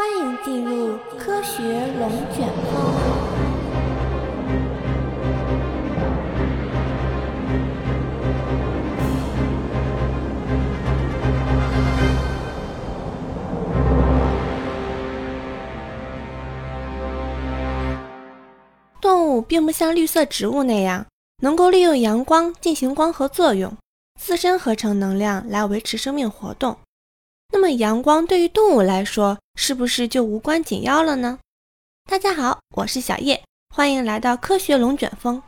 欢迎进入科学龙卷风。动物并不像绿色植物那样，能够利用阳光进行光合作用，自身合成能量来维持生命活动。那么，阳光对于动物来说，是不是就无关紧要了呢？大家好，我是小叶，欢迎来到科学龙卷风。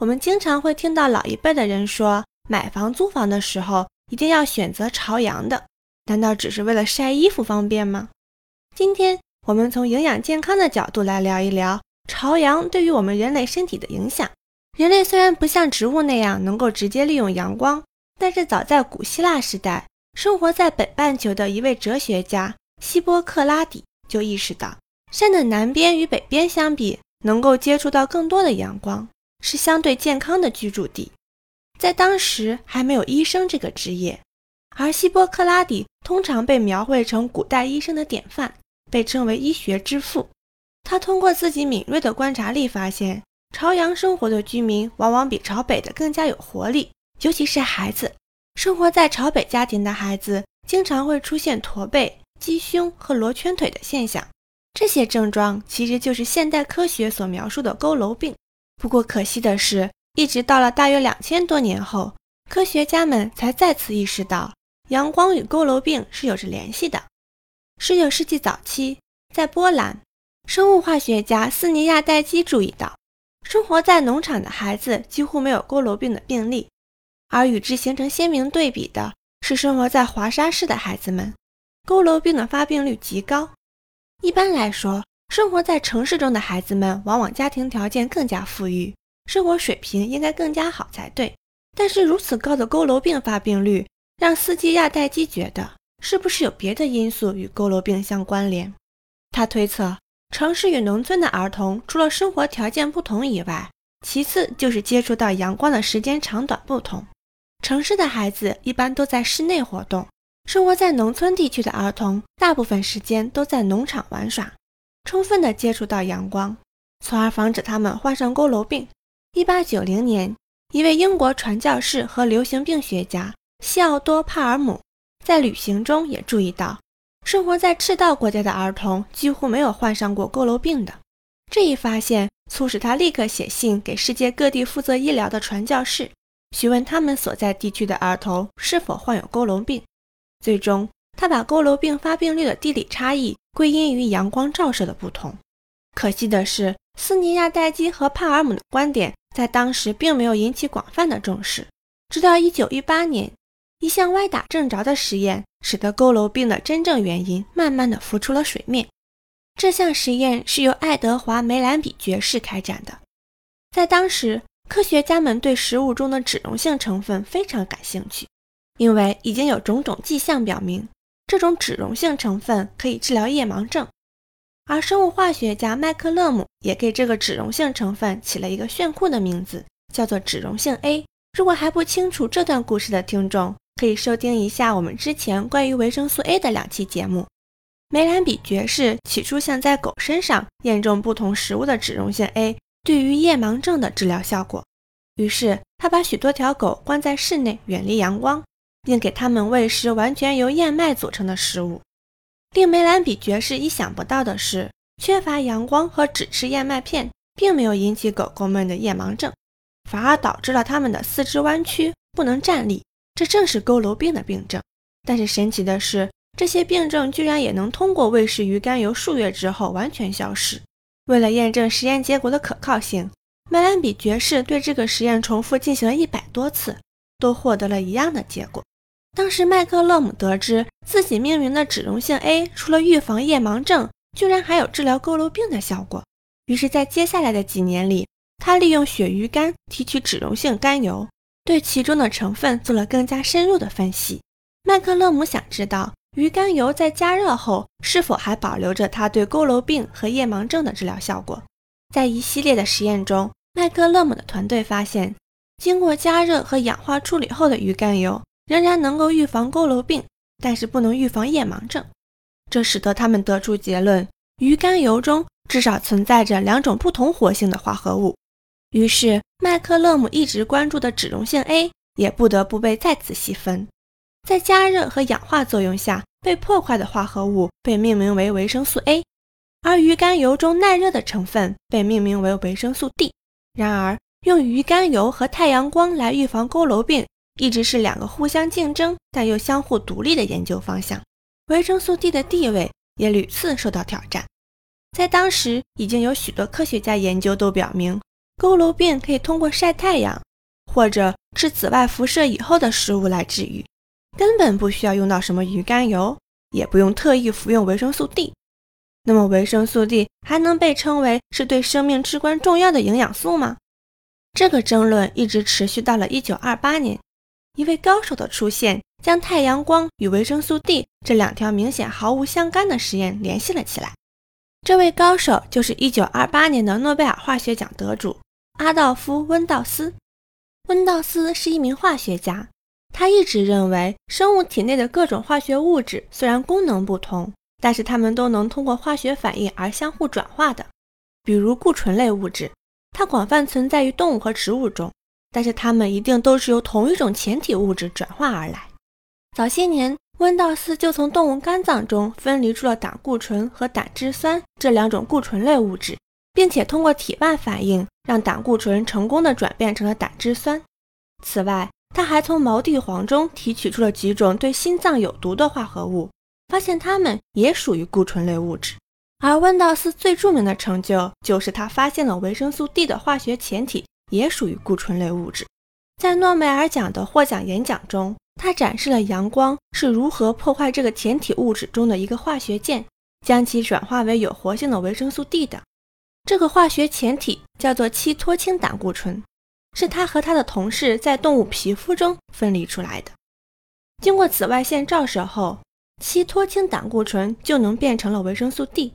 我们经常会听到老一辈的人说，买房租房的时候一定要选择朝阳的，难道只是为了晒衣服方便吗？今天我们从营养健康的角度来聊一聊朝阳对于我们人类身体的影响。人类虽然不像植物那样能够直接利用阳光，但是早在古希腊时代。生活在北半球的一位哲学家希波克拉底就意识到，山的南边与北边相比，能够接触到更多的阳光，是相对健康的居住地。在当时还没有医生这个职业，而希波克拉底通常被描绘成古代医生的典范，被称为医学之父。他通过自己敏锐的观察力发现，朝阳生活的居民往往比朝北的更加有活力，尤其是孩子。生活在朝北家庭的孩子经常会出现驼背、鸡胸和罗圈腿的现象，这些症状其实就是现代科学所描述的佝偻病。不过可惜的是，一直到了大约两千多年后，科学家们才再次意识到阳光与佝偻病是有着联系的。十九世纪早期，在波兰，生物化学家斯尼亚代基注意到，生活在农场的孩子几乎没有佝偻病的病例。而与之形成鲜明对比的是，生活在华沙市的孩子们，佝偻病的发病率极高。一般来说，生活在城市中的孩子们往往家庭条件更加富裕，生活水平应该更加好才对。但是如此高的佝偻病发病率，让斯基亚代基觉得，是不是有别的因素与佝偻病相关联？他推测，城市与农村的儿童除了生活条件不同以外，其次就是接触到阳光的时间长短不同。城市的孩子一般都在室内活动，生活在农村地区的儿童大部分时间都在农场玩耍，充分的接触到阳光，从而防止他们患上佝偻病。一八九零年，一位英国传教士和流行病学家西奥多·帕尔姆在旅行中也注意到，生活在赤道国家的儿童几乎没有患上过佝偻病的。这一发现促使他立刻写信给世界各地负责医疗的传教士。询问他们所在地区的儿童是否患有佝偻病，最终他把佝偻病发病率的地理差异归因于阳光照射的不同。可惜的是，斯尼亚代基和帕尔姆的观点在当时并没有引起广泛的重视。直到1918年，一项歪打正着的实验使得佝偻病的真正原因慢慢的浮出了水面。这项实验是由爱德华梅兰比爵士开展的，在当时。科学家们对食物中的脂溶性成分非常感兴趣，因为已经有种种迹象表明，这种脂溶性成分可以治疗夜盲症。而生物化学家麦克勒姆也给这个脂溶性成分起了一个炫酷的名字，叫做脂溶性 A。如果还不清楚这段故事的听众，可以收听一下我们之前关于维生素 A 的两期节目。梅兰比爵士起初想在狗身上验证不同食物的脂溶性 A。对于夜盲症的治疗效果，于是他把许多条狗关在室内，远离阳光，并给它们喂食完全由燕麦组成的食物。令梅兰比爵士意想不到的是，缺乏阳光和只吃燕麦片，并没有引起狗狗们的夜盲症，反而导致了它们的四肢弯曲，不能站立。这正是佝偻病的病症。但是神奇的是，这些病症居然也能通过喂食鱼肝油数月之后完全消失。为了验证实验结果的可靠性，麦兰比爵士对这个实验重复进行了一百多次，都获得了一样的结果。当时麦克勒姆得知自己命名的脂溶性 A 除了预防夜盲症，居然还有治疗佝偻病的效果。于是，在接下来的几年里，他利用鳕鱼肝提取脂溶性甘油，对其中的成分做了更加深入的分析。麦克勒姆想知道。鱼肝油在加热后是否还保留着它对佝偻病和夜盲症的治疗效果？在一系列的实验中，麦克勒姆的团队发现，经过加热和氧化处理后的鱼肝油仍然能够预防佝偻病，但是不能预防夜盲症。这使得他们得出结论：鱼肝油中至少存在着两种不同活性的化合物。于是，麦克勒姆一直关注的脂溶性 A 也不得不被再次细分。在加热和氧化作用下被破坏的化合物被命名为维生素 A，而鱼肝油中耐热的成分被命名为维生素 D。然而，用鱼肝油和太阳光来预防佝偻病，一直是两个互相竞争但又相互独立的研究方向。维生素 D 的地位也屡次受到挑战。在当时，已经有许多科学家研究都表明，佝偻病可以通过晒太阳或者吃紫外辐射以后的食物来治愈。根本不需要用到什么鱼肝油，也不用特意服用维生素 D。那么，维生素 D 还能被称为是对生命至关重要的营养素吗？这个争论一直持续到了1928年，一位高手的出现，将太阳光与维生素 D 这两条明显毫无相干的实验联系了起来。这位高手就是1928年的诺贝尔化学奖得主阿道夫·温道斯。温道斯是一名化学家。他一直认为，生物体内的各种化学物质虽然功能不同，但是它们都能通过化学反应而相互转化的。比如固醇类物质，它广泛存在于动物和植物中，但是它们一定都是由同一种前体物质转化而来。早些年，温道斯就从动物肝脏中分离出了胆固醇和胆汁酸这两种固醇类物质，并且通过体外反应让胆固醇成功的转变成了胆汁酸。此外，他还从毛地黄中提取出了几种对心脏有毒的化合物，发现它们也属于固醇类物质。而温道斯最著名的成就就是他发现了维生素 D 的化学前体也属于固醇类物质。在诺贝尔奖的获奖演讲中，他展示了阳光是如何破坏这个前体物质中的一个化学键，将其转化为有活性的维生素 D 的。这个化学前体叫做七脱氢胆固醇。是他和他的同事在动物皮肤中分离出来的。经过紫外线照射后，七脱氢胆固醇就能变成了维生素 D。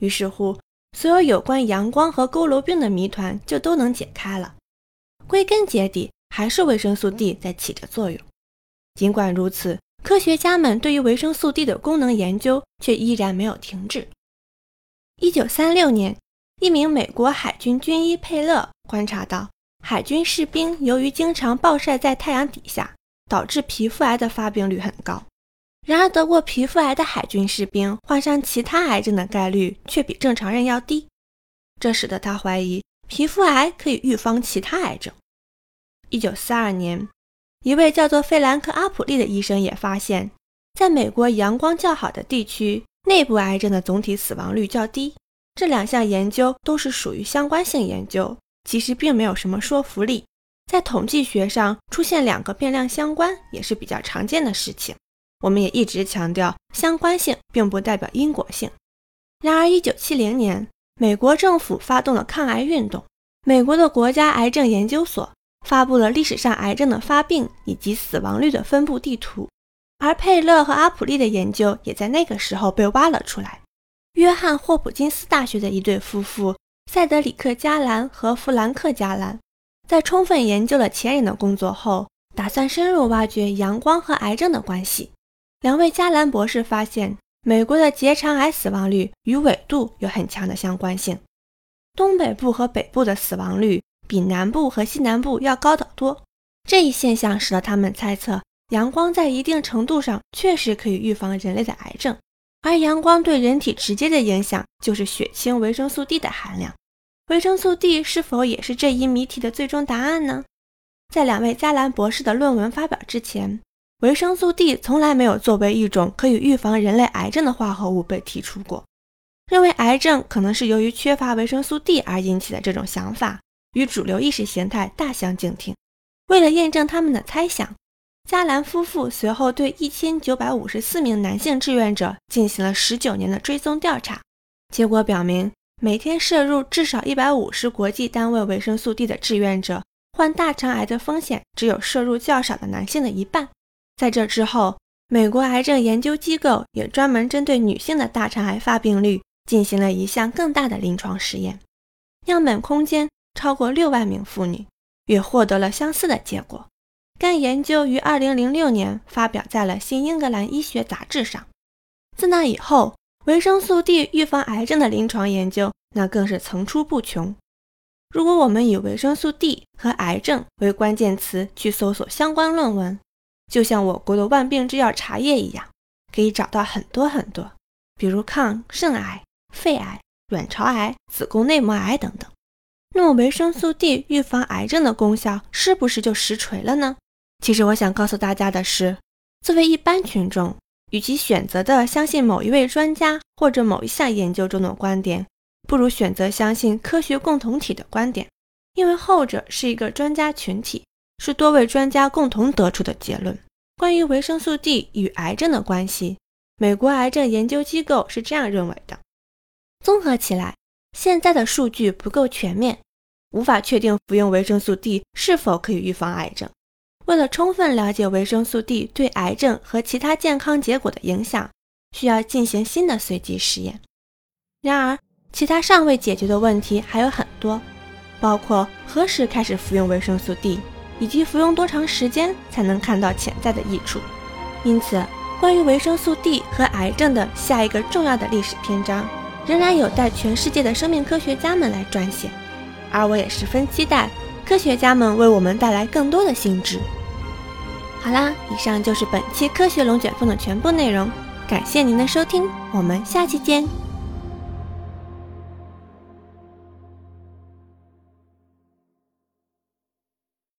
于是乎，所有有关阳光和佝偻病的谜团就都能解开了。归根结底，还是维生素 D 在起着作用。尽管如此，科学家们对于维生素 D 的功能研究却依然没有停止。一九三六年，一名美国海军军医佩勒观察到。海军士兵由于经常暴晒在太阳底下，导致皮肤癌的发病率很高。然而，得过皮肤癌的海军士兵患上其他癌症的概率却比正常人要低，这使得他怀疑皮肤癌可以预防其他癌症。一九四二年，一位叫做费兰克·阿普利的医生也发现，在美国阳光较好的地区，内部癌症的总体死亡率较低。这两项研究都是属于相关性研究。其实并没有什么说服力，在统计学上出现两个变量相关也是比较常见的事情。我们也一直强调，相关性并不代表因果性。然而，1970年，美国政府发动了抗癌运动，美国的国家癌症研究所发布了历史上癌症的发病以及死亡率的分布地图，而佩勒和阿普利的研究也在那个时候被挖了出来。约翰霍普金斯大学的一对夫妇。塞德里克·加兰和弗兰克·加兰在充分研究了前人的工作后，打算深入挖掘阳光和癌症的关系。两位加兰博士发现，美国的结肠癌死亡率与纬度有很强的相关性。东北部和北部的死亡率比南部和西南部要高得多。这一现象使得他们猜测，阳光在一定程度上确实可以预防人类的癌症。而阳光对人体直接的影响就是血清维生素 D 的含量。维生素 D 是否也是这一谜题的最终答案呢？在两位加兰博士的论文发表之前，维生素 D 从来没有作为一种可以预防人类癌症的化合物被提出过。认为癌症可能是由于缺乏维生素 D 而引起的这种想法，与主流意识形态大相径庭。为了验证他们的猜想。加兰夫妇随后对一千九百五十四名男性志愿者进行了十九年的追踪调查，结果表明，每天摄入至少一百五十国际单位维生素 D 的志愿者，患大肠癌的风险只有摄入较少的男性的一半。在这之后，美国癌症研究机构也专门针对女性的大肠癌发病率进行了一项更大的临床实验，样本空间超过六万名妇女，也获得了相似的结果。该研究于2006年发表在了《新英格兰医学杂志》上。自那以后，维生素 D 预防癌症的临床研究那更是层出不穷。如果我们以维生素 D 和癌症为关键词去搜索相关论文，就像我国的万病之药茶叶一样，可以找到很多很多，比如抗肾癌、肺癌、卵巢癌、子宫内膜癌等等。那么维生素 D 预防癌症的功效是不是就实锤了呢？其实我想告诉大家的是，作为一般群众，与其选择的相信某一位专家或者某一项研究中的观点。不如选择相信科学共同体的观点，因为后者是一个专家群体，是多位专家共同得出的结论。关于维生素 D 与癌症的关系，美国癌症研究机构是这样认为的：综合起来，现在的数据不够全面，无法确定服用维生素 D 是否可以预防癌症。为了充分了解维生素 D 对癌症和其他健康结果的影响，需要进行新的随机实验。然而，其他尚未解决的问题还有很多，包括何时开始服用维生素 D，以及服用多长时间才能看到潜在的益处。因此，关于维生素 D 和癌症的下一个重要的历史篇章，仍然有待全世界的生命科学家们来撰写。而我也十分期待科学家们为我们带来更多的新知。好啦，以上就是本期科学龙卷风的全部内容，感谢您的收听，我们下期见。